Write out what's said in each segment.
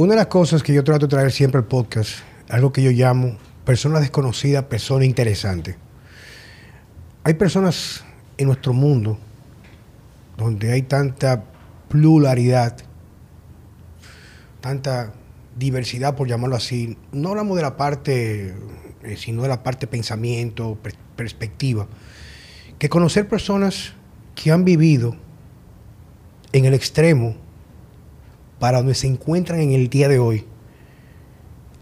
Una de las cosas que yo trato de traer siempre al podcast, algo que yo llamo persona desconocida, persona interesante. Hay personas en nuestro mundo donde hay tanta pluralidad, tanta diversidad, por llamarlo así. No hablamos de la parte, eh, sino de la parte pensamiento, perspectiva. Que conocer personas que han vivido en el extremo para donde se encuentran en el día de hoy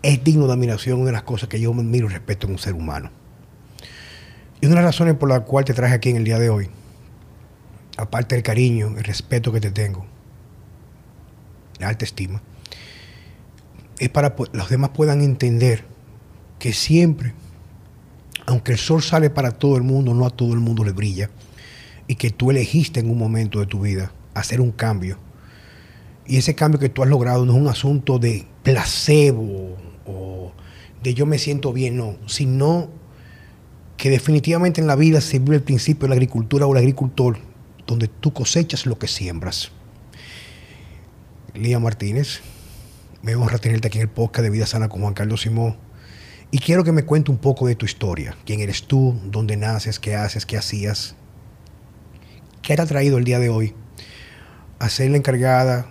es digno de admiración, una de las cosas que yo admiro respecto a un ser humano. Y una de las razones por las cuales te traje aquí en el día de hoy, aparte del cariño, el respeto que te tengo, la alta estima, es para que los demás puedan entender que siempre, aunque el sol sale para todo el mundo, no a todo el mundo le brilla, y que tú elegiste en un momento de tu vida hacer un cambio. Y ese cambio que tú has logrado no es un asunto de placebo o de yo me siento bien, no, sino que definitivamente en la vida se vive el principio de la agricultura o el agricultor, donde tú cosechas lo que siembras. Lía Martínez, me honra tenerte aquí en el podcast de Vida Sana con Juan Carlos Simón. Y quiero que me cuente un poco de tu historia. ¿Quién eres tú? ¿Dónde naces? ¿Qué haces? ¿Qué hacías? ¿Qué te ha traído el día de hoy a ser la encargada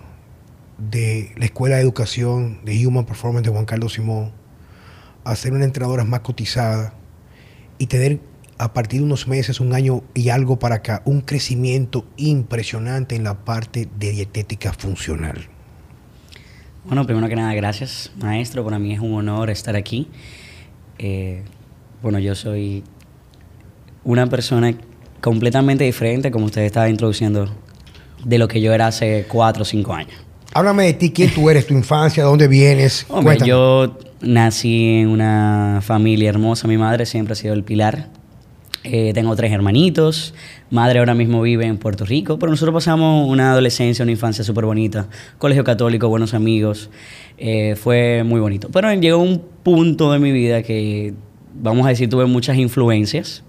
de la Escuela de Educación de Human Performance de Juan Carlos Simón, a ser una entrenadora más cotizada y tener a partir de unos meses, un año y algo para acá, un crecimiento impresionante en la parte de dietética funcional? Bueno, primero que nada, gracias, maestro. Para mí es un honor estar aquí. Eh, bueno, yo soy una persona completamente diferente, como usted estaba introduciendo, de lo que yo era hace cuatro o cinco años. Háblame de ti, quién tú eres, tu infancia, dónde vienes. Hombre, yo nací en una familia hermosa. Mi madre siempre ha sido el pilar. Eh, tengo tres hermanitos. Madre ahora mismo vive en Puerto Rico, pero nosotros pasamos una adolescencia, una infancia súper bonita. Colegio católico, buenos amigos. Eh, fue muy bonito. Pero llegó un punto de mi vida que, vamos a decir, tuve muchas influencias.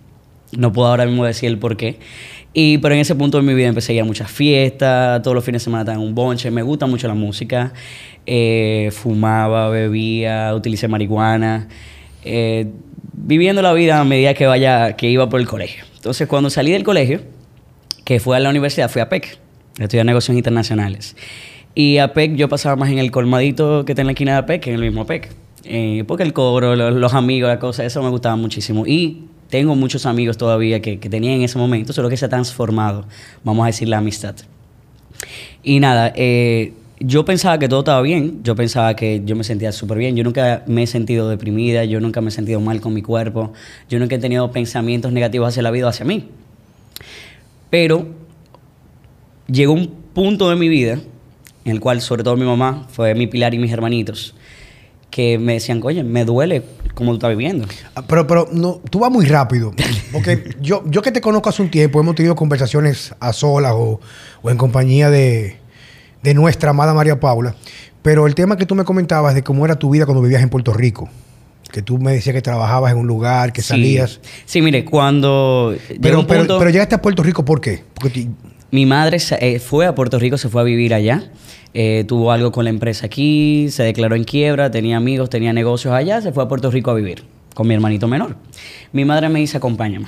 No puedo ahora mismo decir el por qué. Y, pero en ese punto de mi vida empecé a ir a muchas fiestas, todos los fines de semana estaba en un bonche, me gusta mucho la música, eh, fumaba, bebía, utilicé marihuana, eh, viviendo la vida a medida que, vaya, que iba por el colegio. Entonces cuando salí del colegio, que fue a la universidad, fui a PEC, estudiar negocios internacionales. Y a PEC yo pasaba más en el colmadito que está en la esquina de PEC que en el mismo PEC. Eh, porque el cobro, los, los amigos, la cosa, eso me gustaba muchísimo. Y tengo muchos amigos todavía que, que tenía en ese momento, solo que se ha transformado, vamos a decir, la amistad. Y nada, eh, yo pensaba que todo estaba bien, yo pensaba que yo me sentía súper bien, yo nunca me he sentido deprimida, yo nunca me he sentido mal con mi cuerpo, yo nunca he tenido pensamientos negativos hacia la vida o hacia mí. Pero llegó un punto de mi vida en el cual sobre todo mi mamá fue mi pilar y mis hermanitos, que me decían, oye, me duele como tú estás viviendo. Ah, pero, pero no, tú vas muy rápido. Porque yo, yo que te conozco hace un tiempo, hemos tenido conversaciones a solas o, en compañía de, nuestra amada María Paula. Pero el tema que tú me comentabas de cómo era tu vida cuando vivías en Puerto Rico. Que tú me decías que trabajabas en un lugar, que salías. Sí, mire, cuando. Pero, pero, llegaste a Puerto Rico, ¿por qué? Porque mi madre eh, fue a Puerto Rico, se fue a vivir allá. Eh, tuvo algo con la empresa aquí, se declaró en quiebra, tenía amigos, tenía negocios allá, se fue a Puerto Rico a vivir con mi hermanito menor. Mi madre me dice, acompáñame.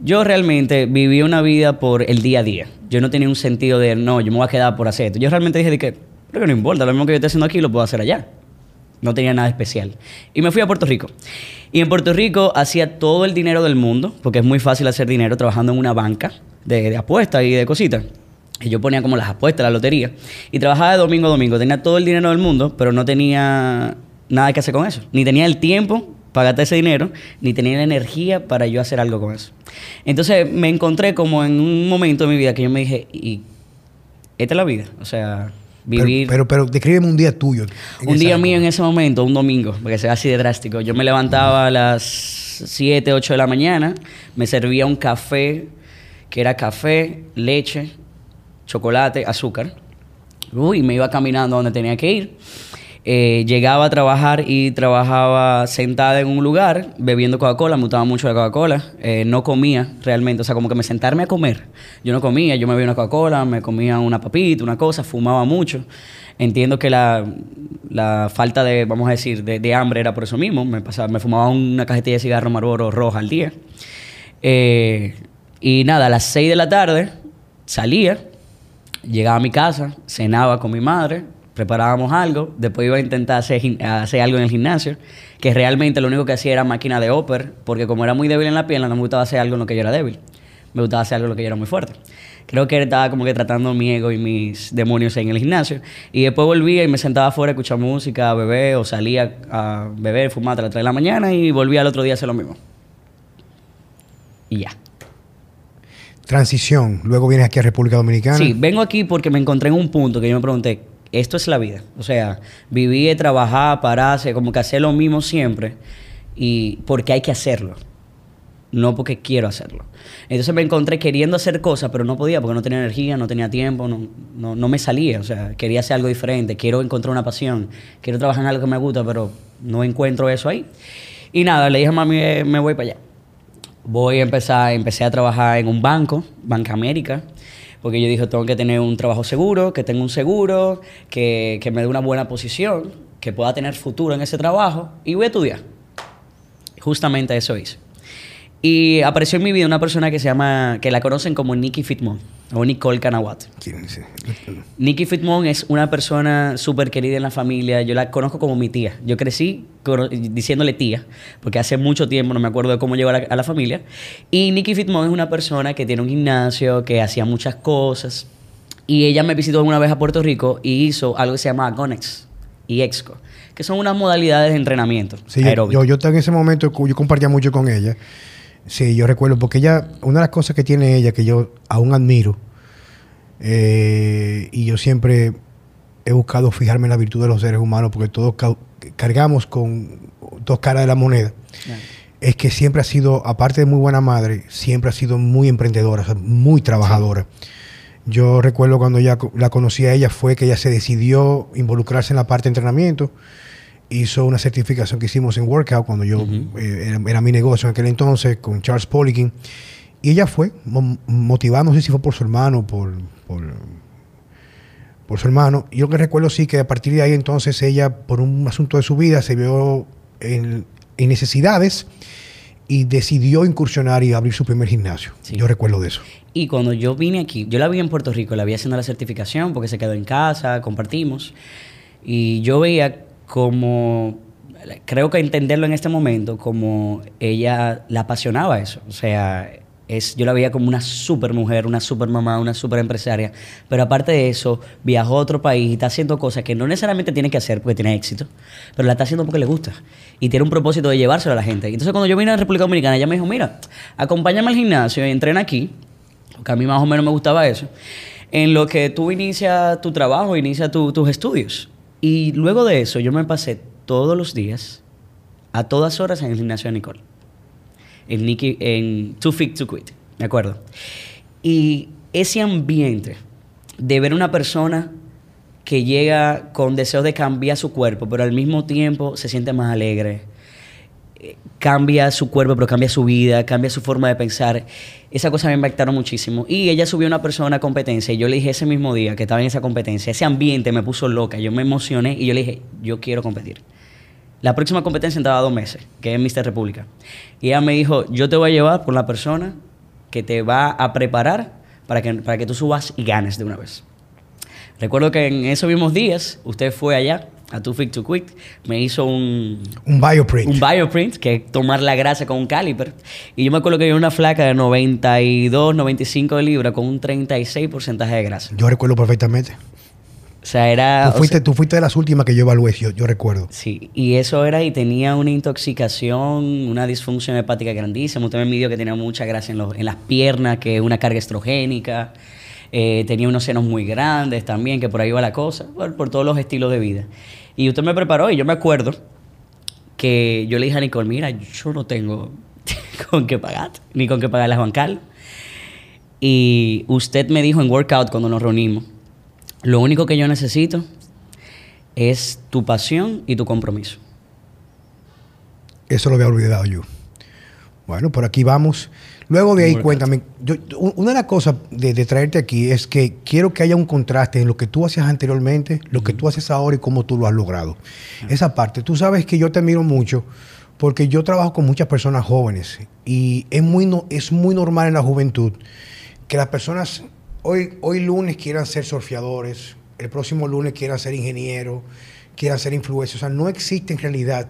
Yo realmente viví una vida por el día a día. Yo no tenía un sentido de, no, yo me voy a quedar por hacer esto. Yo realmente dije de que, pero no importa, lo mismo que yo estoy haciendo aquí lo puedo hacer allá. No tenía nada especial. Y me fui a Puerto Rico. Y en Puerto Rico hacía todo el dinero del mundo, porque es muy fácil hacer dinero trabajando en una banca de, de apuestas y de cositas. Y yo ponía como las apuestas, la lotería. Y trabajaba de domingo a domingo. Tenía todo el dinero del mundo, pero no tenía nada que hacer con eso. Ni tenía el tiempo para gastar ese dinero, ni tenía la energía para yo hacer algo con eso. Entonces me encontré como en un momento de mi vida que yo me dije, y esta es la vida. O sea, vivir... Pero, pero, descríbeme un día tuyo. Un día mío en ese momento, un domingo, porque sea así de drástico. Yo me levantaba a las 7, 8 de la mañana, me servía un café, que era café, leche, chocolate, azúcar. Uy, me iba caminando donde tenía que ir. Eh, llegaba a trabajar y trabajaba sentada en un lugar bebiendo Coca-Cola, me gustaba mucho la Coca-Cola, eh, no comía realmente, o sea, como que me sentarme a comer, yo no comía, yo me bebía una Coca-Cola, me comía una papita, una cosa, fumaba mucho. Entiendo que la, la falta de, vamos a decir, de, de, hambre era por eso mismo, me, pasaba, me fumaba una cajetilla de cigarro Marlboro roja al día. Eh, y nada, a las 6 de la tarde salía, llegaba a mi casa, cenaba con mi madre, preparábamos algo, después iba a intentar hacer, hacer algo en el gimnasio, que realmente lo único que hacía era máquina de upper, porque como era muy débil en la pierna, no me gustaba hacer algo en lo que yo era débil. Me gustaba hacer algo en lo que yo era muy fuerte. Creo que estaba como que tratando mi ego y mis demonios en el gimnasio. Y después volvía y me sentaba afuera a escuchar música, a beber, o salía a beber, fumar a las 3 de la mañana y volvía al otro día a hacer lo mismo. Y ya. Transición. Luego vienes aquí a República Dominicana. Sí, vengo aquí porque me encontré en un punto que yo me pregunté, esto es la vida. O sea, vivir, trabajar, pararse, como que hacer lo mismo siempre. Y porque hay que hacerlo. No porque quiero hacerlo. Entonces me encontré queriendo hacer cosas, pero no podía porque no tenía energía, no tenía tiempo, no, no, no me salía. O sea, quería hacer algo diferente, quiero encontrar una pasión, quiero trabajar en algo que me gusta, pero no encuentro eso ahí. Y nada, le dije a mami, eh, me voy para allá. Voy a empezar, empecé a trabajar en un banco, Banca América, porque yo dije, tengo que tener un trabajo seguro, que tenga un seguro, que, que me dé una buena posición, que pueda tener futuro en ese trabajo, y voy a estudiar. Justamente eso hice. Y apareció en mi vida una persona que se llama, que la conocen como Nikki Fitmon o Nicole Canawat. ¿Quién es? Nikki Fitmon es una persona súper querida en la familia. Yo la conozco como mi tía. Yo crecí diciéndole tía, porque hace mucho tiempo no me acuerdo de cómo llegó a la, a la familia. Y Nikki Fitmon es una persona que tiene un gimnasio, que hacía muchas cosas. Y ella me visitó una vez a Puerto Rico y hizo algo que se llama Agonex y Exco, que son unas modalidades de entrenamiento Sí, yo, yo en ese momento yo compartía mucho con ella. Sí, yo recuerdo, porque ella, una de las cosas que tiene ella que yo aún admiro, eh, y yo siempre he buscado fijarme en la virtud de los seres humanos, porque todos cargamos con dos caras de la moneda, es que siempre ha sido, aparte de muy buena madre, siempre ha sido muy emprendedora, o sea, muy trabajadora. Yo recuerdo cuando ya la conocí a ella fue que ella se decidió involucrarse en la parte de entrenamiento hizo una certificación que hicimos en Workout cuando yo eh, era, era, mi negocio en aquel entonces con Charles Poliquin. Y ella fue motivada, no sé si fue por su hermano, por, por, por su hermano. Y yo que recuerdo sí que a partir de ahí entonces ella, por un asunto de su vida, se vio en, en necesidades y decidió incursionar y abrir su primer gimnasio. Sí. Yo recuerdo de eso. Y cuando yo vine aquí, yo la vi en Puerto Rico, la vi haciendo la certificación porque se quedó en casa, compartimos. Y yo veía como creo que entenderlo en este momento como ella la apasionaba eso. O sea, es, yo la veía como una super mujer, una super mamá, una super empresaria. Pero aparte de eso, viajó a otro país y está haciendo cosas que no necesariamente tiene que hacer porque tiene éxito, pero la está haciendo porque le gusta. Y tiene un propósito de llevárselo a la gente. Entonces cuando yo vine a la República Dominicana, ella me dijo, mira, acompáñame al gimnasio y entrena aquí, porque a mí más o menos me gustaba eso, en lo que tú inicias tu trabajo, inicias tu, tus estudios. Y luego de eso, yo me pasé todos los días, a todas horas, en el gimnasio de Nicole. En, Nikki, en Too Fit to Quit, ¿de acuerdo? Y ese ambiente de ver una persona que llega con deseos de cambiar su cuerpo, pero al mismo tiempo se siente más alegre, cambia su cuerpo, pero cambia su vida, cambia su forma de pensar. Esa cosa me impactaron muchísimo. Y ella subió una persona a competencia y yo le dije ese mismo día que estaba en esa competencia, ese ambiente me puso loca, yo me emocioné y yo le dije, yo quiero competir. La próxima competencia entraba dos meses, que es Mister República. Y ella me dijo, yo te voy a llevar por la persona que te va a preparar para que, para que tú subas y ganes de una vez. Recuerdo que en esos mismos días usted fue allá a Too Fit to Quick, me hizo un... Un bioprint. Un bioprint, que es tomar la grasa con un caliper. Y yo me acuerdo que era una flaca de 92, 95 de libra con un 36% de grasa. Yo recuerdo perfectamente. O sea, era... Tú fuiste, o sea, tú fuiste de las últimas que yo evalué, yo, yo, recuerdo. Sí, y eso era, y tenía una intoxicación, una disfunción hepática grandísima. Usted me midió que tenía mucha grasa en, los, en las piernas, que una carga estrogénica. Eh, tenía unos senos muy grandes también, que por ahí va la cosa, por, por todos los estilos de vida. Y usted me preparó y yo me acuerdo que yo le dije a Nicole, mira, yo no tengo con qué pagar, ni con qué pagar las bancales. Y usted me dijo en workout cuando nos reunimos, lo único que yo necesito es tu pasión y tu compromiso. Eso lo había olvidado yo. Bueno, por aquí vamos. Luego de ahí, cuéntame, una de las cosas de, traerte aquí es que quiero que haya un contraste en lo que tú hacías anteriormente, lo que tú haces ahora y cómo tú lo has logrado. Esa parte, tú sabes que yo te admiro mucho porque yo trabajo con muchas personas jóvenes y es muy, es muy normal en la juventud que las personas hoy, hoy lunes quieran ser surfeadores, el próximo lunes quieran ser ingenieros, quieran ser influencers. O sea, no existe en realidad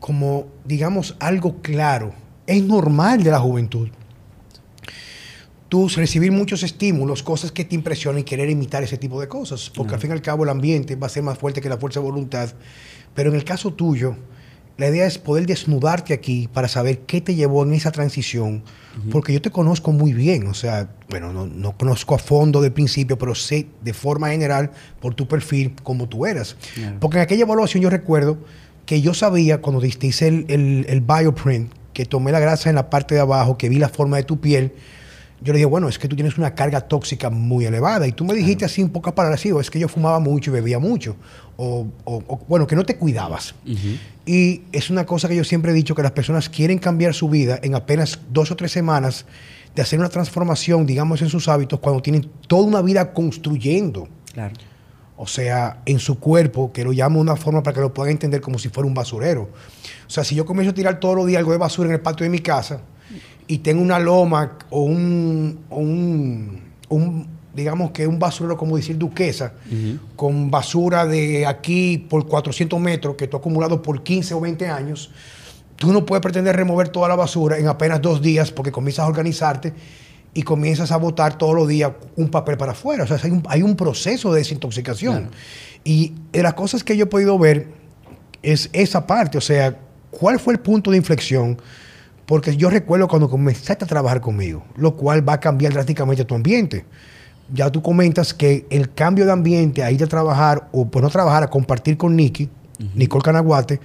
como, digamos, algo claro es normal de la juventud. Tú recibir muchos estímulos, cosas que te impresionan y querer imitar ese tipo de cosas, porque al fin y al cabo el ambiente va a ser más fuerte que la fuerza de voluntad. Pero en el caso tuyo, la idea es poder desnudarte aquí para saber qué te llevó en esa transición, porque yo te conozco muy bien, o sea, bueno, no, conozco a fondo del principio, pero sé de forma general por tu perfil cómo tú eras. Porque en aquella evaluación yo recuerdo que yo sabía cuando te hice el, el, el bioprint, que tomé la grasa en la parte de abajo, que vi la forma de tu piel, yo le dije, bueno, es que tú tienes una carga tóxica muy elevada. Y tú me dijiste así un poco parecido, es que yo fumaba mucho y bebía mucho. O, bueno, que no te cuidabas. Y es una cosa que yo siempre he dicho, que las personas quieren cambiar su vida en apenas dos o tres semanas de hacer una transformación, digamos, en sus hábitos, cuando tienen toda una vida construyendo. Claro o sea, en su cuerpo, que lo llamo de una forma para que lo puedan entender como si fuera un basurero. O sea, si yo comienzo a tirar todos los días algo de basura en el patio de mi casa y tengo una loma o un, un, digamos que un basurero, como decir duquesa, con basura de aquí por 400 metros que tú has acumulado por 15 o 20 años, tú no puedes pretender remover toda la basura en apenas dos días porque comienzas a organizarte y comienzas a botar todos los días un papel para afuera. O sea, hay un, proceso de desintoxicación. Y de las cosas que yo he podido ver es esa parte, o sea, ¿cuál fue el punto de inflexión? Porque yo recuerdo cuando comenzaste a trabajar conmigo, lo cual va a cambiar drásticamente tu ambiente. Ya tú comentas que el cambio de ambiente a ir a trabajar, o por no trabajar, a compartir con Nikki, Nicole Canaguate,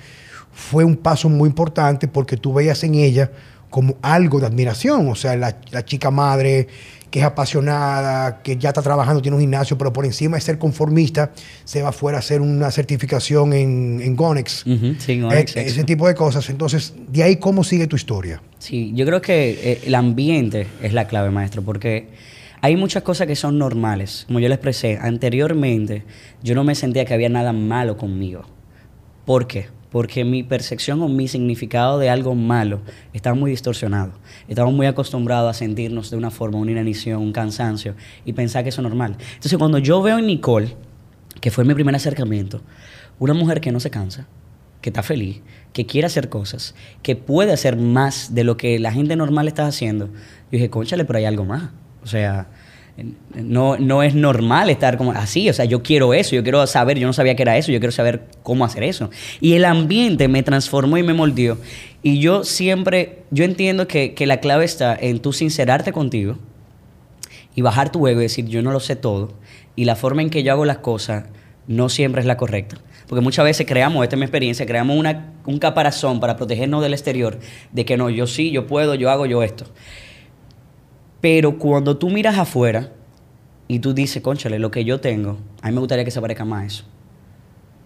fue un paso muy importante porque tú veías en ella como algo de admiración. O sea, la, chica madre que es apasionada, que ya está trabajando, tiene un gimnasio, pero por encima de ser conformista, se va afuera a hacer una certificación en, en Gonex. sí, Gonex ese tipo de cosas. Entonces, de ahí, ¿cómo sigue tu historia? Sí, yo creo que eh, el ambiente es la clave, maestro, porque hay muchas cosas que son normales. Como yo le expresé anteriormente, yo no me sentía que había nada malo conmigo. ¿Por qué? Porque mi percepción o mi significado de algo malo está muy distorsionado. Estamos muy acostumbrados a sentirnos de una forma, una inanición, un cansancio y pensar que eso es normal. Entonces, cuando yo veo en Nicole, que fue mi primer acercamiento, una mujer que no se cansa, que está feliz, que quiere hacer cosas, que puede hacer más de lo que la gente normal está haciendo, yo dije, conchale, pero hay algo más. O sea, no, no es normal estar como así, o sea, yo quiero eso, yo quiero saber, yo no sabía que era eso, yo quiero saber cómo hacer eso. Y el ambiente me transformó y me moldeó. Y yo siempre, yo entiendo que, que la clave está en tú sincerarte contigo y bajar tu ego y decir, yo no lo sé todo. Y la forma en que yo hago las cosas no siempre es la correcta. Porque muchas veces creamos, esta es mi experiencia, creamos una, un caparazón para protegernos del exterior, de que no, yo sí, yo puedo, yo hago, yo esto. Pero cuando tú miras afuera y tú dices, conchale, lo que yo tengo, a mí me gustaría que se parezca más a eso.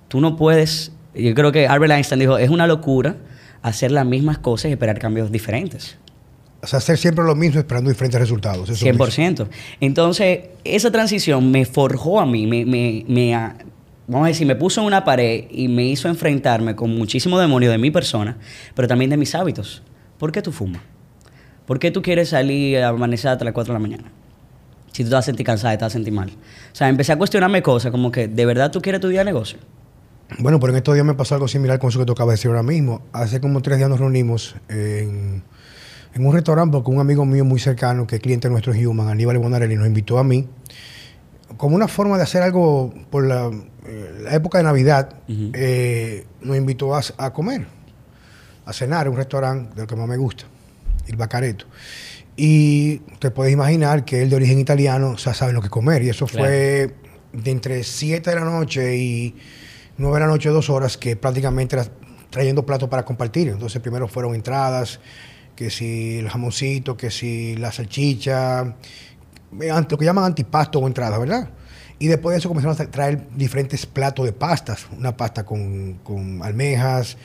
Tú no puedes, yo creo que Albert Einstein dijo, es una locura hacer las mismas cosas y esperar cambios diferentes. O sea, hacer siempre lo mismo esperando diferentes resultados. 100%. Entonces, esa transición me forjó a mí, me, me, me, vamos a decir, me puso en una pared y me hizo enfrentarme con muchísimo demonio de mi persona, pero también de mis hábitos. ¿Por qué tú fumas? ¿Por qué tú quieres salir a amanecer hasta las 4 de la mañana? Si tú te vas a sentir cansada y te vas a sentir mal. O sea, empecé a cuestionarme cosas como que, ¿de verdad tú quieres estudiar negocio? Bueno, pero en estos días me pasó algo similar con eso que tocaba decir ahora mismo. Hace como tres días nos reunimos en, un restaurante porque un amigo mío muy cercano, que es cliente nuestro Human, Aníbal Bonarelli, nos invitó a mí como una forma de hacer algo por la, eh, época de Navidad. Eh, nos invitó a, a comer, a cenar en un restaurante del que más me gusta el bacareto. Y te puedes imaginar que él de origen italiano o sea, sabe lo que comer. Y eso fue de entre 7 de la noche y 9 de la noche, dos horas, que prácticamente era trayendo platos para compartir. Entonces primero fueron entradas, que si el jamoncito, que si la salchicha, lo que llaman antipasto o entrada, ¿verdad? Y después de eso comenzamos a traer diferentes platos de pastas. Una pasta con, con almejas,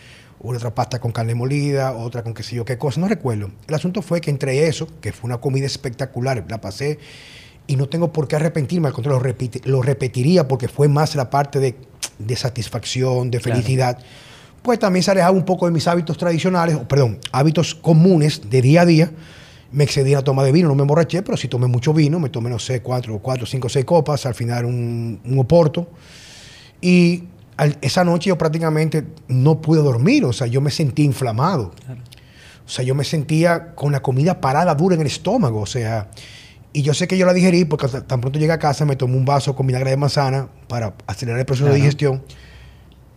otra pasta con carne molida, otra con qué sé yo qué cosa, no recuerdo. El asunto fue que entre eso, que fue una comida espectacular, la pasé y no tengo por qué arrepentirme, al contrario, lo, lo repetiría porque fue más la parte de, de satisfacción, de felicidad. Pues también se alejaba un poco de mis hábitos tradicionales, o perdón, hábitos comunes de día a día me excedí en la toma de vino, no me emborraché, pero sí tomé mucho vino, me tomé, no sé, cuatro, cuatro, cinco, seis copas, al final un, un oporto. Y esa noche yo prácticamente no pude dormir, o sea, yo me sentí inflamado. O sea, yo me sentía con la comida parada dura en el estómago, o sea, y yo sé que yo la digerí porque tan pronto llegué a casa me tomé un vaso con vinagre de manzana para acelerar el proceso de digestión.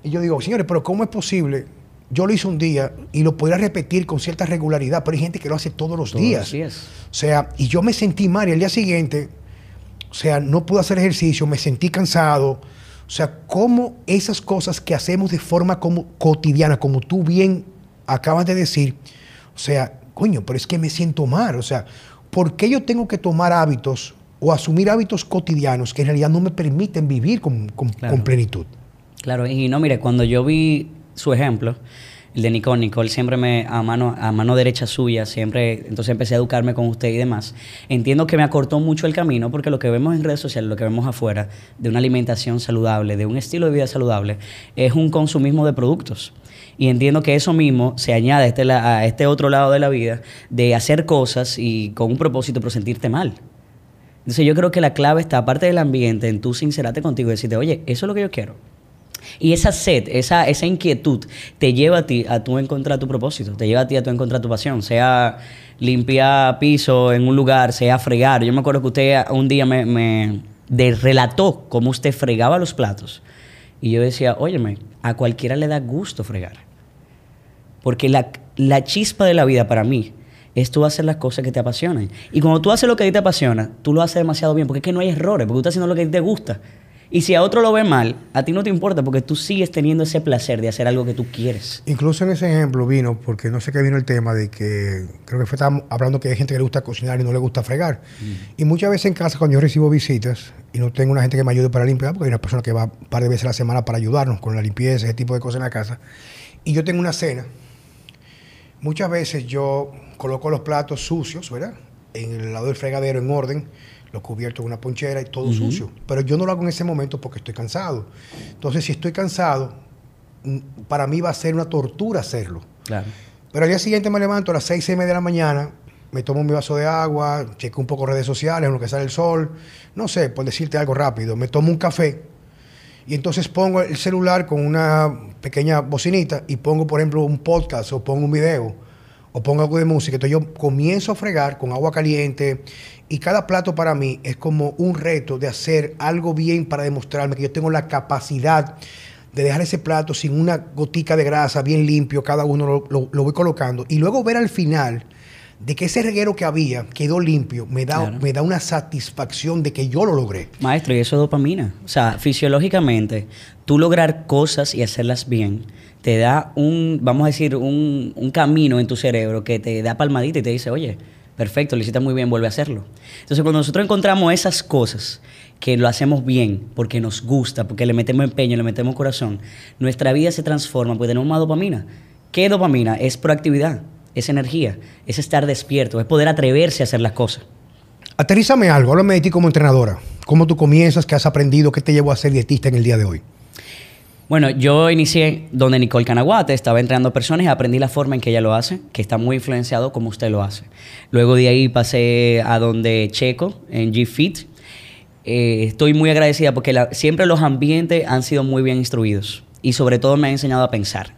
Y yo digo, señores, pero ¿cómo es posible yo lo hice un día y lo podría repetir con cierta regularidad, pero hay gente que lo hace todos los días. O sea, y yo me sentí mal y al día siguiente, o sea, no pude hacer ejercicio, me sentí cansado. O sea, cómo esas cosas que hacemos de forma como cotidiana, como tú bien acabas de decir, o sea, coño, pero es que me siento mal. O sea, ¿por qué yo tengo que tomar hábitos o asumir hábitos cotidianos que en realidad no me permiten vivir con, con plenitud? Claro, y no, mire, cuando yo vi su ejemplo, el de Nicole. Nicole siempre me, a mano, a mano derecha suya, siempre, entonces empecé a educarme con usted y demás. Entiendo que me acortó mucho el camino porque lo que vemos en redes sociales, lo que vemos afuera, de una alimentación saludable, de un estilo de vida saludable, es un consumismo de productos. Y entiendo que eso mismo se añade a este, este otro lado de la vida, de hacer cosas y con un propósito, pero sentirte mal. Entonces yo creo que la clave está, aparte del ambiente, en tú sincerarte contigo y decirte, oye, eso es lo que yo quiero y esa sed, esa, esa inquietud te lleva a ti a tú encontrar tu propósito, te lleva a ti a tú encontrar tu pasión, sea limpiar piso en un lugar, sea fregar. Yo me acuerdo que usted un día me, me relató cómo usted fregaba los platos. Y yo decía, óyeme, a cualquiera le da gusto fregar. Porque la, la chispa de la vida para mí es tú hacer las cosas que te apasionan. Y cuando tú haces lo que a ti te apasiona, tú lo haces demasiado bien, porque es que no hay errores, porque tú estás haciendo lo que a ti te gusta. Y si a otro lo ve mal, a ti no te importa porque tú sigues teniendo ese placer de hacer algo que tú quieres. Incluso en ese ejemplo vino, porque no sé qué vino el tema de que creo que fue hablando que hay gente que le gusta cocinar y no le gusta fregar. Mm. Y muchas veces en casa cuando yo recibo visitas y no tengo una gente que me ayude para limpiar, porque hay una persona que va un par de veces a la semana para ayudarnos con la limpieza, ese tipo de cosas en la casa, y yo tengo una cena, muchas veces yo coloco los platos sucios, ¿verdad? En el lado del fregadero en orden lo cubierto en una ponchera y todo sucio. Pero yo no lo hago en ese momento porque estoy cansado. Entonces, si estoy cansado, para mí va a ser una tortura hacerlo. Claro. Pero al día siguiente me levanto a las seis y media de la mañana, me tomo mi vaso de agua, checo un poco redes sociales, en lo que sale el sol, no sé, por decirte algo rápido, me tomo un café y entonces pongo el celular con una pequeña bocinita y pongo, por ejemplo, un podcast o pongo un video o pongo algo de música. Entonces yo comienzo a fregar con agua caliente y cada plato para mí es como un reto de hacer algo bien para demostrarme que yo tengo la capacidad de dejar ese plato sin una gotica de grasa, bien limpio, cada uno lo, voy colocando. Y luego ver al final de que ese reguero que había quedó limpio, me da, me da una satisfacción de que yo lo logré. Maestro, y eso es dopamina. O sea, fisiológicamente, tú lograr cosas y hacerlas bien te da un, vamos a decir, un, un camino en tu cerebro que te da palmadita y te dice, oye, perfecto, lo hiciste muy bien, vuelve a hacerlo. Entonces, cuando nosotros encontramos esas cosas que lo hacemos bien, porque nos gusta, porque le metemos empeño, le metemos corazón, nuestra vida se transforma, porque tenemos más dopamina. ¿Qué dopamina? Es proactividad, es energía, es estar despierto, es poder atreverse a hacer las cosas. Aterrízame algo, háblame de ti como entrenadora. ¿Cómo tú comienzas? ¿Qué has aprendido? ¿Qué te llevó a ser dietista en el día de hoy? Bueno, yo inicié donde Nicole Canaguate estaba entrenando personas y aprendí la forma en que ella lo hace, que está muy influenciado como usted lo hace. Luego de ahí pasé a donde Checo, en G-Fit. Eh, estoy muy agradecida porque siempre los ambientes han sido muy bien instruidos y sobre todo me ha enseñado a pensar.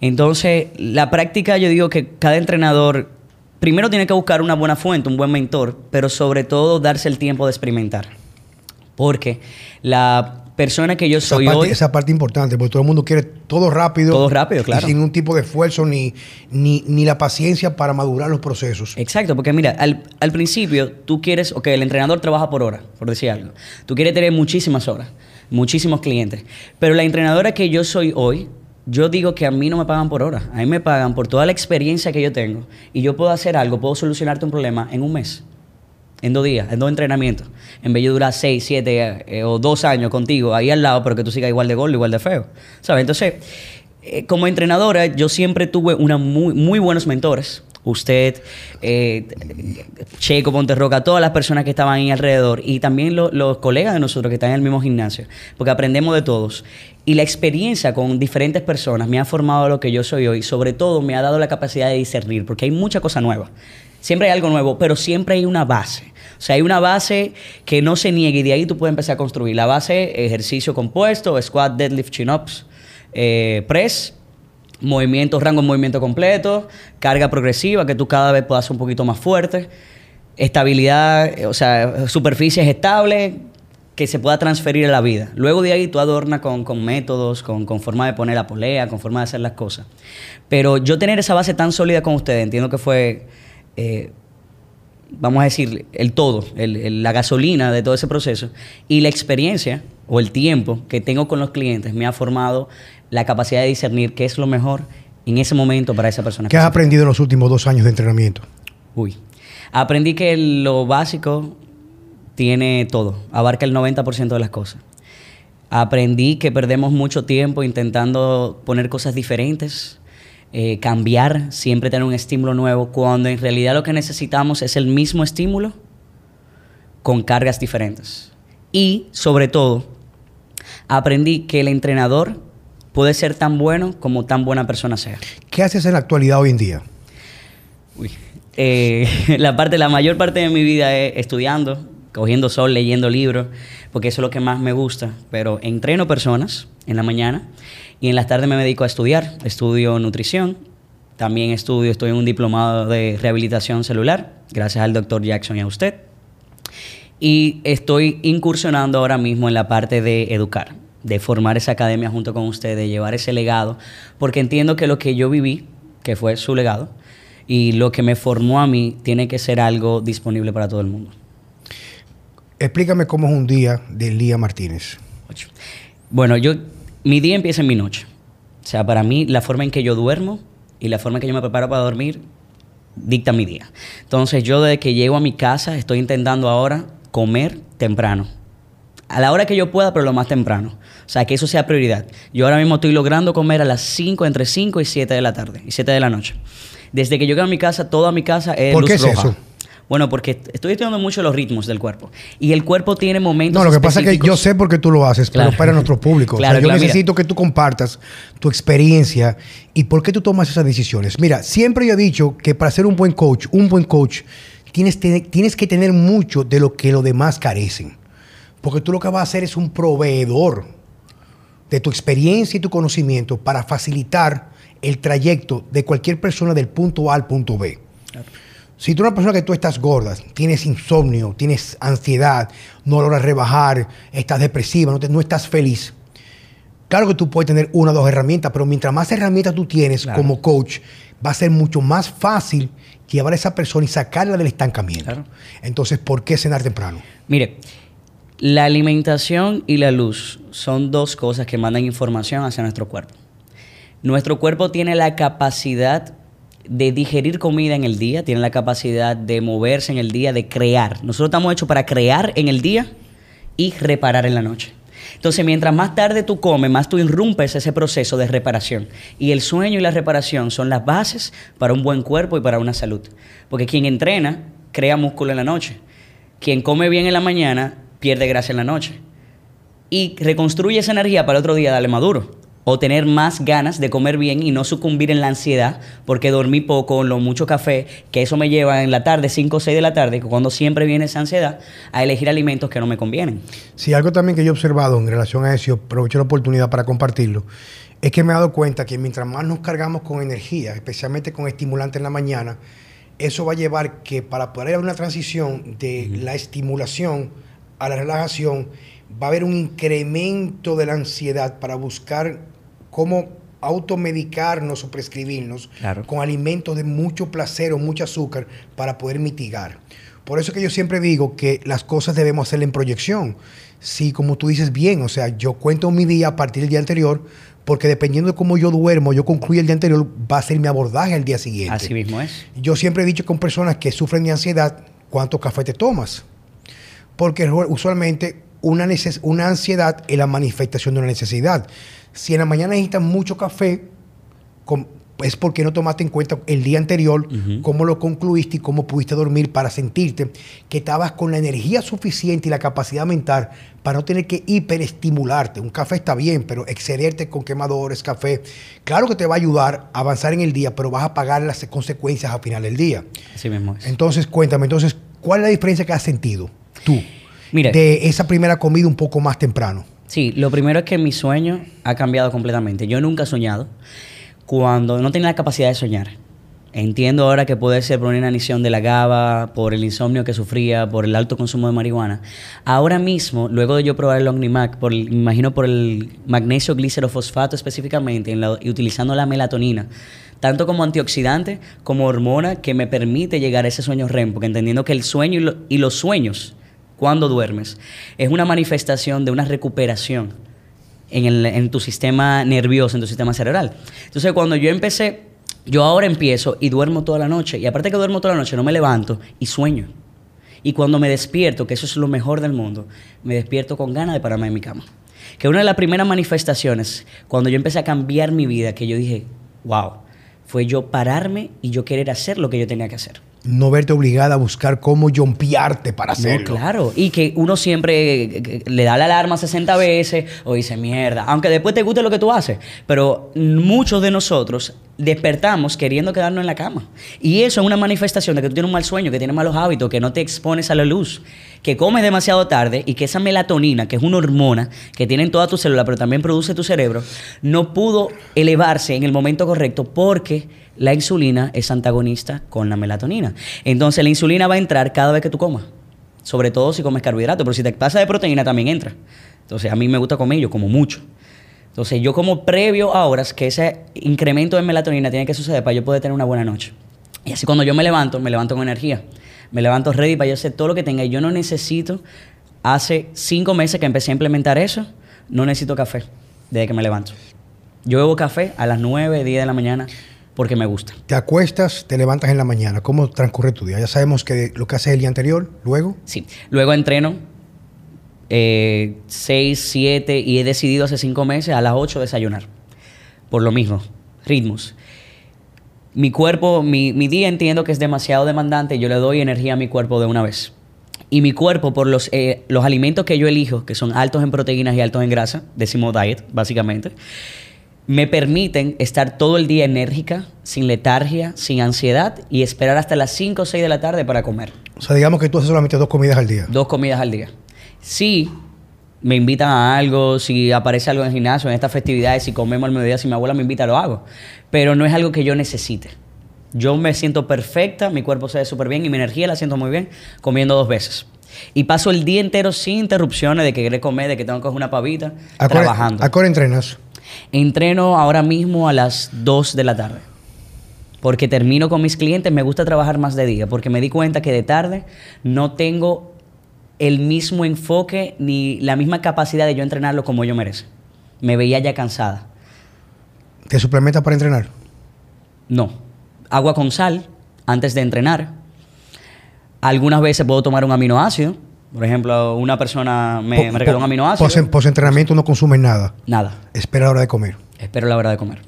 Entonces, la práctica, yo digo que cada entrenador primero tiene que buscar una buena fuente, un buen mentor, pero sobre todo darse el tiempo de experimentar. Porque la persona que yo soy esa parte, Esa parte importante, porque todo el mundo quiere todo rápido. Todo rápido, claro. sin ningún tipo de esfuerzo ni, ni, la paciencia para madurar los procesos. Exacto, porque mira, al, al, principio tú quieres, ok, el entrenador trabaja por hora, por decir algo. Tú quieres tener muchísimas horas, muchísimos clientes. Pero la entrenadora que yo soy hoy, yo digo que a mí no me pagan por hora, a mí me pagan por toda la experiencia que yo tengo y yo puedo hacer algo, puedo solucionarte un problema en un mes. En dos días, en dos entrenamientos, en vez de durar seis, siete eh, o dos años contigo ahí al lado, pero que tú sigas igual de gordo, igual de feo. ¿Sabes? Entonces, eh, como entrenadora, yo siempre tuve una muy, muy buenos mentores usted, eh, Checo Ponterroca, todas las personas que estaban ahí alrededor y también los colegas de nosotros que están en el mismo gimnasio, porque aprendemos de todos. Y la experiencia con diferentes personas me ha formado lo que yo soy hoy, sobre todo me ha dado la capacidad de discernir, porque hay mucha cosa nueva. Siempre hay algo nuevo, pero siempre hay una base. O sea, hay una base que no se niegue y de ahí tú puedes empezar a construir. La base, ejercicio compuesto, squat, deadlift, chin-ups, eh, press, movimiento, rango de movimiento completo, carga progresiva, que tú cada vez puedas un poquito más fuerte, estabilidad, o sea, superficies estables que se pueda transferir a la vida. Luego de ahí tú adornas con, métodos, con, con, forma de poner la polea, con forma de hacer las cosas. Pero yo tener esa base tan sólida con ustedes, entiendo que fue, eh, vamos a decir, el todo, la gasolina de todo ese proceso y la experiencia o el tiempo que tengo con los clientes me ha formado la capacidad de discernir qué es lo mejor en ese momento para esa persona. ¿Qué has aprendido en los últimos dos años de entrenamiento? Uy, aprendí que lo básico tiene todo, abarca el 90% de las cosas. Aprendí que perdemos mucho tiempo intentando poner cosas diferentes, eh, cambiar, siempre tener un estímulo nuevo, cuando en realidad lo que necesitamos es el mismo estímulo con cargas diferentes. Y sobre todo, aprendí que el entrenador puede ser tan bueno como tan buena persona sea. ¿Qué haces en la actualidad hoy en día? Uy. Eh, la, parte, la mayor parte de mi vida es estudiando, cogiendo sol, leyendo libros, porque eso es lo que más me gusta. Pero entreno personas en la mañana y en las tardes me dedico a estudiar. Estudio nutrición, también estudio, estoy en un diplomado de rehabilitación celular, gracias al doctor Jackson y a usted. Y estoy incursionando ahora mismo en la parte de educar de formar esa academia junto con usted, de llevar ese legado, porque entiendo que lo que yo viví, que fue su legado, y lo que me formó a mí, tiene que ser algo disponible para todo el mundo. Explícame cómo es un día de Lía Martínez. Bueno, yo, mi día empieza en mi noche. O sea, para mí la forma en que yo duermo y la forma en que yo me preparo para dormir dicta mi día. Entonces yo desde que llego a mi casa estoy intentando ahora comer temprano. A la hora que yo pueda, pero lo más temprano. O sea, que eso sea prioridad. Yo ahora mismo estoy logrando comer a las 5, entre 5 y 7 de la tarde y 7 de la noche. Desde que llegué a mi casa, toda mi casa es ¿Por qué es eso? Bueno, porque estoy estudiando mucho los ritmos del cuerpo. Y el cuerpo tiene momentos. No, lo que pasa es que yo sé por qué tú lo haces, pero para nuestro público. Claro, yo necesito que tú compartas tu experiencia y por qué tú tomas esas decisiones. Mira, siempre yo he dicho que para ser un buen coach, un buen coach, tienes, tienes que tener mucho de lo que los demás carecen. Porque tú lo que vas a hacer es un proveedor de tu experiencia y tu conocimiento para facilitar el trayecto de cualquier persona del punto A al punto B. Si tú eres una persona que tú estás gorda, tienes insomnio, tienes ansiedad, no logras rebajar, estás depresiva, no, no estás feliz, claro que tú puedes tener una o dos herramientas, pero mientras más herramientas tú tienes como coach, va a ser mucho más fácil llevar a esa persona y sacarla del estancamiento. Entonces, ¿por qué cenar temprano? Mire, la alimentación y la luz son dos cosas que mandan información hacia nuestro cuerpo. Nuestro cuerpo tiene la capacidad de digerir comida en el día, tiene la capacidad de moverse en el día, de crear. Nosotros estamos hechos para crear en el día y reparar en la noche. Entonces, mientras más tarde tú comes, más tú irrumpes ese proceso de reparación. Y el sueño y la reparación son las bases para un buen cuerpo y para una salud. Porque quien entrena crea músculo en la noche. Quien come bien en la mañana pierde grasa en la noche. Y reconstruye esa energía para el otro día darle maduro. O tener más ganas de comer bien y no sucumbir en la ansiedad porque dormí poco, lo mucho café, que eso me lleva en la tarde, 5 o 6 de la tarde, cuando siempre viene esa ansiedad, a elegir alimentos que no me convienen. Sí, algo también que yo he observado en relación a eso, aprovecho la oportunidad para compartirlo, es que me he dado cuenta que mientras más nos cargamos con energía, especialmente con estimulantes en la mañana, eso va a llevar que para poder haber una transición de la estimulación a la relajación, va a haber un incremento de la ansiedad para buscar cómo automedicarnos o prescribirnos con alimentos de mucho placer o mucho azúcar para poder mitigar. Por eso que yo siempre digo que las cosas debemos hacerle en proyección. Si, como tú dices bien, o sea, yo cuento mi día a partir del día anterior, porque dependiendo de cómo yo duermo, yo concluyo el día anterior, va a ser mi abordaje el día siguiente. Así mismo es. Yo siempre he dicho con personas que sufren de ansiedad, cuánto café te tomas. Porque usualmente una, una ansiedad es la manifestación de una necesidad. Si en la mañana necesitas mucho café, es porque no tomaste en cuenta el día anterior, cómo lo concluiste y cómo pudiste dormir para sentirte que estabas con la energía suficiente y la capacidad mental para no tener que hiperestimularte. Un café está bien, pero excederte con quemadores, café, claro que te va a ayudar a avanzar en el día, pero vas a pagar las consecuencias al final del día. Así mismo Entonces, cuéntame, entonces, ¿cuál es la diferencia que has sentido tú de esa primera comida un poco más temprano? Sí, lo primero es que mi sueño ha cambiado completamente. Yo nunca he soñado cuando no tenía la capacidad de soñar. Entiendo ahora que puede ser por una inanición de la GABA, por el insomnio que sufría, por el alto consumo de marihuana. Ahora mismo, luego de yo probar el Omnimac, por imagino por el magnesio glicerofosfato específicamente, y utilizando la melatonina, tanto como antioxidante como hormona que me permite llegar a ese sueño REM, porque entendiendo que el sueño y los sueños, cuando duermes, es una manifestación de una recuperación en, tu sistema nervioso, en tu sistema cerebral. Entonces, cuando yo empecé, yo ahora empiezo y duermo toda la noche. Y aparte que duermo toda la noche, no me levanto y sueño. Y cuando me despierto, que eso es lo mejor del mundo, me despierto con ganas de pararme en mi cama. Que una de las primeras manifestaciones, cuando yo empecé a cambiar mi vida, que yo dije, wow, fue yo pararme y yo querer hacer lo que yo tenía que hacer no verte obligada a buscar cómo jompearte para hacerlo. No, claro. Y que uno siempre eh, eh, le da la alarma 60 veces o dice mierda, aunque después te guste lo que tú haces. Pero muchos de nosotros despertamos queriendo quedarnos en la cama. Y eso es una manifestación de que tú tienes un mal sueño, que tienes malos hábitos, que no te expones a la luz, que comes demasiado tarde y que esa melatonina, que es una hormona que tiene en toda tu célula, pero también produce tu cerebro, no pudo elevarse en el momento correcto porque la insulina es antagonista con la melatonina. Entonces la insulina va a entrar cada vez que tú comas, sobre todo si comes carbohidratos, pero si te pasa de proteína también entra. Entonces a mí me gusta comer, yo como mucho. Entonces yo como previo a horas que ese incremento de melatonina tiene que suceder para yo poder tener una buena noche. Y así cuando yo me levanto, me levanto con energía. Me levanto ready para yo hacer todo lo que tenga. Y yo no necesito, hace cinco meses que empecé a implementar eso, no necesito café desde que me levanto. Yo bebo café a las 9, 10 de la mañana porque me gusta. Te acuestas, te levantas en la mañana. ¿Cómo transcurre tu día? Ya sabemos que lo que haces el día anterior, luego. Sí, luego entreno eh, 6, 7 y he decidido hace 5 meses a las 8 desayunar. Por lo mismo, ritmos. Mi cuerpo, mi, día entiendo que es demasiado demandante yo le doy energía a mi cuerpo de una vez. Y mi cuerpo, por los, eh, los alimentos que yo elijo, que son altos en proteínas y altos en grasa, decimos diet, básicamente, me permiten estar todo el día enérgica, sin letargia, sin ansiedad y esperar hasta las 5 o 6 de la tarde para comer. O sea, digamos que tú haces solamente dos comidas al día. Dos comidas al día. Si me invitan a algo, si aparece algo en el gimnasio, en estas festividades, si comemos al mediodía, si mi abuela me invita, lo hago. Pero no es algo que yo necesite. Yo me siento perfecta, mi cuerpo se ve súper bien y mi energía la siento muy bien comiendo dos veces. Y paso el día entero sin interrupciones de que quiero comer, de que tengo que coger una pavita, trabajando. ¿A qué hora entrenas? Entreno ahora mismo a las 2 de la tarde. Porque termino con mis clientes, me gusta trabajar más de día, porque me di cuenta que de tarde no tengo el mismo enfoque ni la misma capacidad de yo entrenarlo como yo merece. Me veía ya cansada. ¿Te suplementas para entrenar? No. Agua con sal antes de entrenar. Algunas veces puedo tomar un aminoácido, por ejemplo, una persona me, me regaló un aminoácido. Post entrenamiento no consumes nada. Nada. Espera la hora de comer. Espero la hora de comer.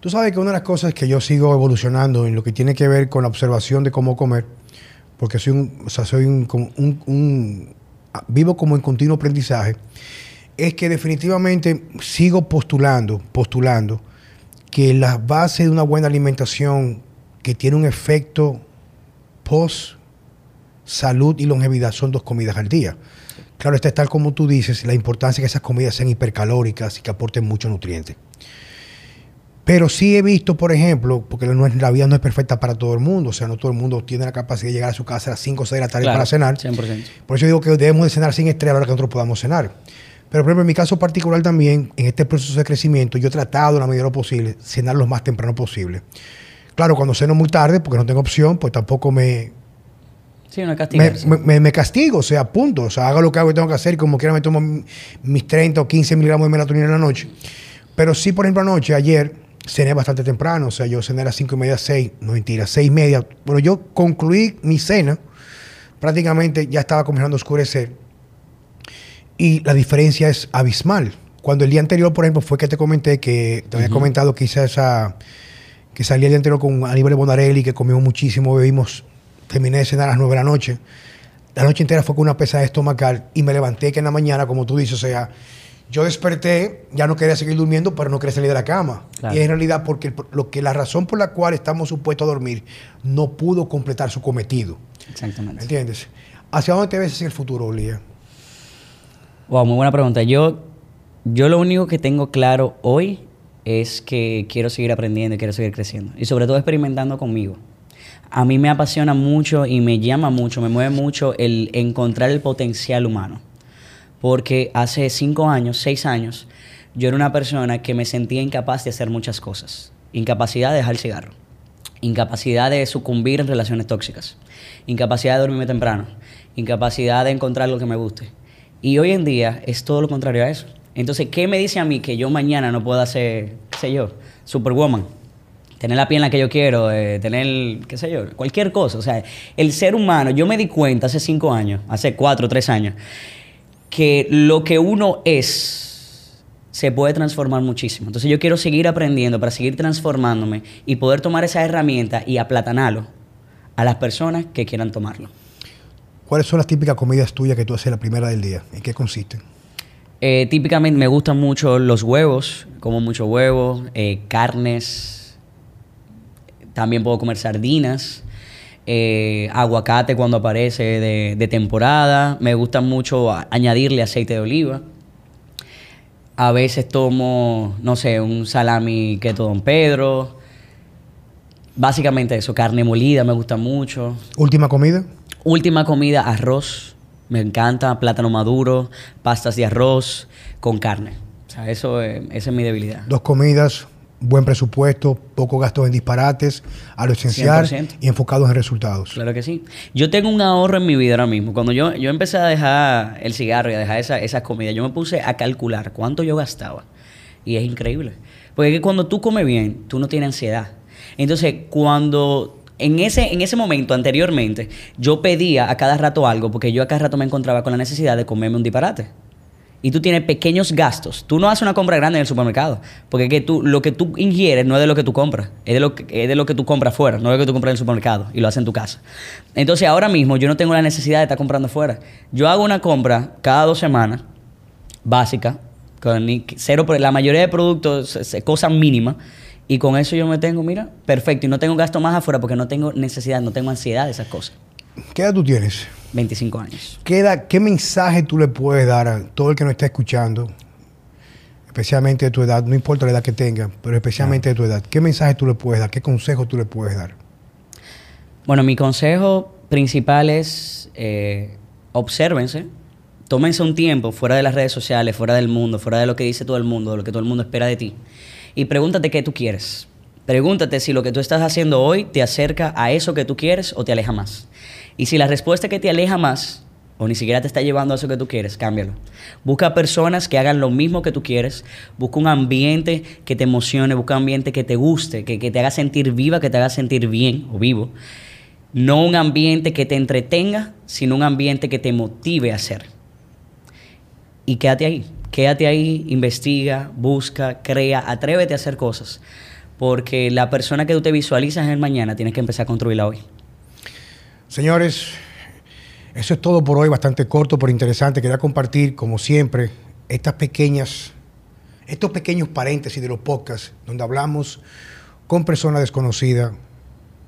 Tú sabes que una de las cosas que yo sigo evolucionando en lo que tiene que ver con la observación de cómo comer, porque soy un, o sea, soy un, vivo como en continuo aprendizaje, es que definitivamente sigo postulando, postulando que la base de una buena alimentación que tiene un efecto post salud y longevidad son dos comidas al día. Claro, está tal como tú dices, la importancia de que esas comidas sean hipercalóricas y que aporten muchos nutrientes. Pero sí he visto, por ejemplo, porque la vida no es perfecta para todo el mundo, o sea, no todo el mundo tiene la capacidad de llegar a su casa a las 5 o 6 de la tarde para cenar. 100%. Por eso digo que debemos de cenar sin estrés a la hora que nosotros podamos cenar. Pero, por ejemplo, en mi caso particular también, en este proceso de crecimiento, yo he tratado, en la medida de lo posible, cenar lo más temprano posible. Claro, cuando ceno muy tarde, porque no tengo opción, pues tampoco me, me, me, castigo, o sea, punto. O sea, hago lo que hago y tengo que hacer. Como quiera me tomo mis 30 o 15 miligramos de melatonina en la noche. Pero sí, por ejemplo, anoche, ayer, cené bastante temprano. O sea, yo cené a las 5 y media, 6. No mentira, 6 y media. Bueno, yo concluí mi cena prácticamente ya estaba comenzando a oscurecer y la diferencia es abismal. Cuando el día anterior, por ejemplo, fue que te comenté que te había comentado que hice esa que salí el día anterior con Aníbal Bonarelli, que comimos muchísimo, bebimos, terminé de cenar a las 9 de la noche. La noche entera fue con una pesada estomacal y me levanté que en la mañana, como tú dices, o sea, yo desperté, ya no quería seguir durmiendo, pero no quería salir de la cama. Y en realidad porque lo que la razón por la cual estamos supuestos a dormir no pudo completar su cometido. Exactamente. ¿Entiendes? ¿Hacia dónde te ves el futuro, Lía? Wow, muy buena pregunta. Yo, yo lo único que tengo claro hoy es que quiero seguir aprendiendo y quiero seguir creciendo. Y sobre todo experimentando conmigo. A mí me apasiona mucho y me llama mucho, me mueve mucho el encontrar el potencial humano. Porque hace cinco años, seis años, yo era una persona que me sentía incapaz de hacer muchas cosas. Incapacidad de dejar el cigarro. Incapacidad de sucumbir en relaciones tóxicas. Incapacidad de dormirme temprano. Incapacidad de encontrar lo que me guste. Y hoy en día es todo lo contrario a eso. Entonces, ¿qué me dice a mí que yo mañana no pueda ser, qué sé yo, Superwoman? Tener la pierna que yo quiero, eh, tener, qué sé yo, cualquier cosa. O sea, el ser humano, yo me di cuenta hace cinco años, hace cuatro o tres años, que lo que uno es se puede transformar muchísimo. Entonces yo quiero seguir aprendiendo para seguir transformándome y poder tomar esa herramienta y aplatanarlo a las personas que quieran tomarlo. ¿Cuáles son las típicas comidas tuyas que tú haces la primera del día? ¿En qué consisten? Eh, típicamente me gustan mucho los huevos, como mucho huevo, eh, carnes, también puedo comer sardinas, eh, aguacate cuando aparece de, temporada, me gusta mucho añadirle aceite de oliva. A veces tomo, no sé, un salami keto Don Pedro. Básicamente eso, carne molida me gusta mucho. ¿Última comida? Última comida, arroz me encanta plátano maduro, pastas de arroz con carne. O sea, eso esa es mi debilidad. Dos comidas, buen presupuesto, poco gastos en disparates, a lo esencial y enfocados en resultados. Claro que sí. Yo tengo un ahorro en mi vida ahora mismo. Cuando yo, yo empecé a dejar el cigarro y a dejar esa, esas comidas, yo me puse a calcular cuánto yo gastaba. Y es increíble. Porque cuando tú comes bien, tú no tienes ansiedad. Entonces, cuando en ese, en ese momento, anteriormente, yo pedía a cada rato algo porque yo a cada rato me encontraba con la necesidad de comerme un disparate. Y tú tienes pequeños gastos. Tú no haces una compra grande en el supermercado. Porque que tú, lo que tú ingieres no es de lo que tú compras. Es de lo que, es de lo que tú compras fuera, no de lo que tú compras en el supermercado. Y lo haces en tu casa. Entonces ahora mismo yo no tengo la necesidad de estar comprando fuera. Yo hago una compra cada dos semanas, básica, con cero, la mayoría de productos, cosas mínimas y con eso yo me tengo, mira, perfecto. Y no tengo gasto más afuera porque no tengo necesidad, no tengo ansiedad de esas cosas. ¿Qué edad tú tienes? 25 años. ¿Qué, ¿Qué mensaje tú le puedes dar a todo el que nos está escuchando? Especialmente de tu edad, no importa la edad que tenga, pero especialmente de tu edad. ¿Qué mensaje tú le puedes dar? ¿Qué consejo tú le puedes dar? Bueno, mi consejo principal es eh, obsérvense, tómense un tiempo fuera de las redes sociales, fuera del mundo, fuera de lo que dice todo el mundo, de lo que todo el mundo espera de ti y pregúntate qué tú quieres. Pregúntate si lo que tú estás haciendo hoy te acerca a eso que tú quieres o te aleja más. Y si la respuesta es que te aleja más o ni siquiera te está llevando a eso que tú quieres, cámbialo. Busca personas que hagan lo mismo que tú quieres. Busca un ambiente que te emocione, busca un ambiente que te guste, que, que te haga sentir viva, que te haga sentir bien o vivo. No un ambiente que te entretenga, sino un ambiente que te motive a hacer. Y quédate ahí. Quédate ahí, investiga, busca, crea, atrévete a hacer cosas. Porque la persona que tú te visualizas en el mañana tienes que empezar a construirla hoy. Señores, eso es todo por hoy, bastante corto pero interesante. Quería compartir, como siempre, estas pequeñas, estos pequeños paréntesis de los podcasts donde hablamos con personas desconocidas,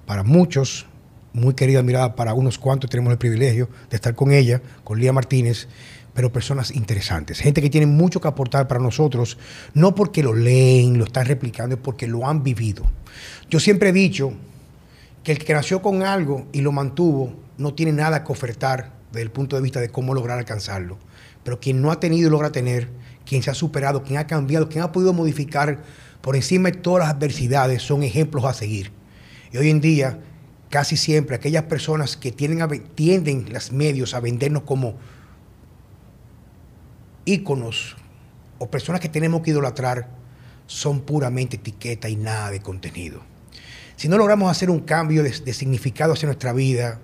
para muchos, muy querida mirada para unos cuantos, tenemos el privilegio de estar con ella, con Lía Martínez pero personas interesantes, gente que tiene mucho que aportar para nosotros, no porque lo leen, lo están replicando, es porque lo han vivido. Yo siempre he dicho que el que nació con algo y lo mantuvo no tiene nada que ofertar desde el punto de vista de cómo lograr alcanzarlo. Pero quien no ha tenido y logra tener, quien se ha superado, quien ha cambiado, quien ha podido modificar por encima de todas las adversidades, son ejemplos a seguir. Y hoy en día, casi siempre, aquellas personas que tienden, tienden los medios a vendernos como íconos o personas que tenemos que idolatrar son puramente etiqueta y nada de contenido. Si no logramos hacer un cambio de, significado hacia nuestra vida,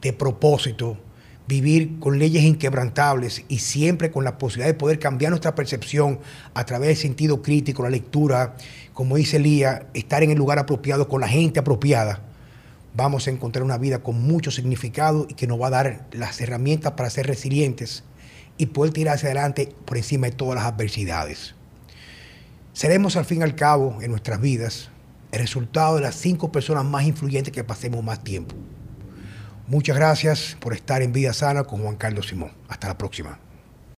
de propósito, vivir con leyes inquebrantables y siempre con la posibilidad de poder cambiar nuestra percepción a través del sentido crítico, la lectura, como dice Lía, estar en el lugar apropiado con la gente apropiada, vamos a encontrar una vida con mucho significado y que nos va a dar las herramientas para ser resilientes y poder tirar hacia adelante por encima de todas las adversidades. Seremos al fin y al cabo en nuestras vidas el resultado de las cinco personas más influyentes que pasemos más tiempo. Muchas gracias por estar en Vida Sana con Juan Carlos Simón. Hasta la próxima.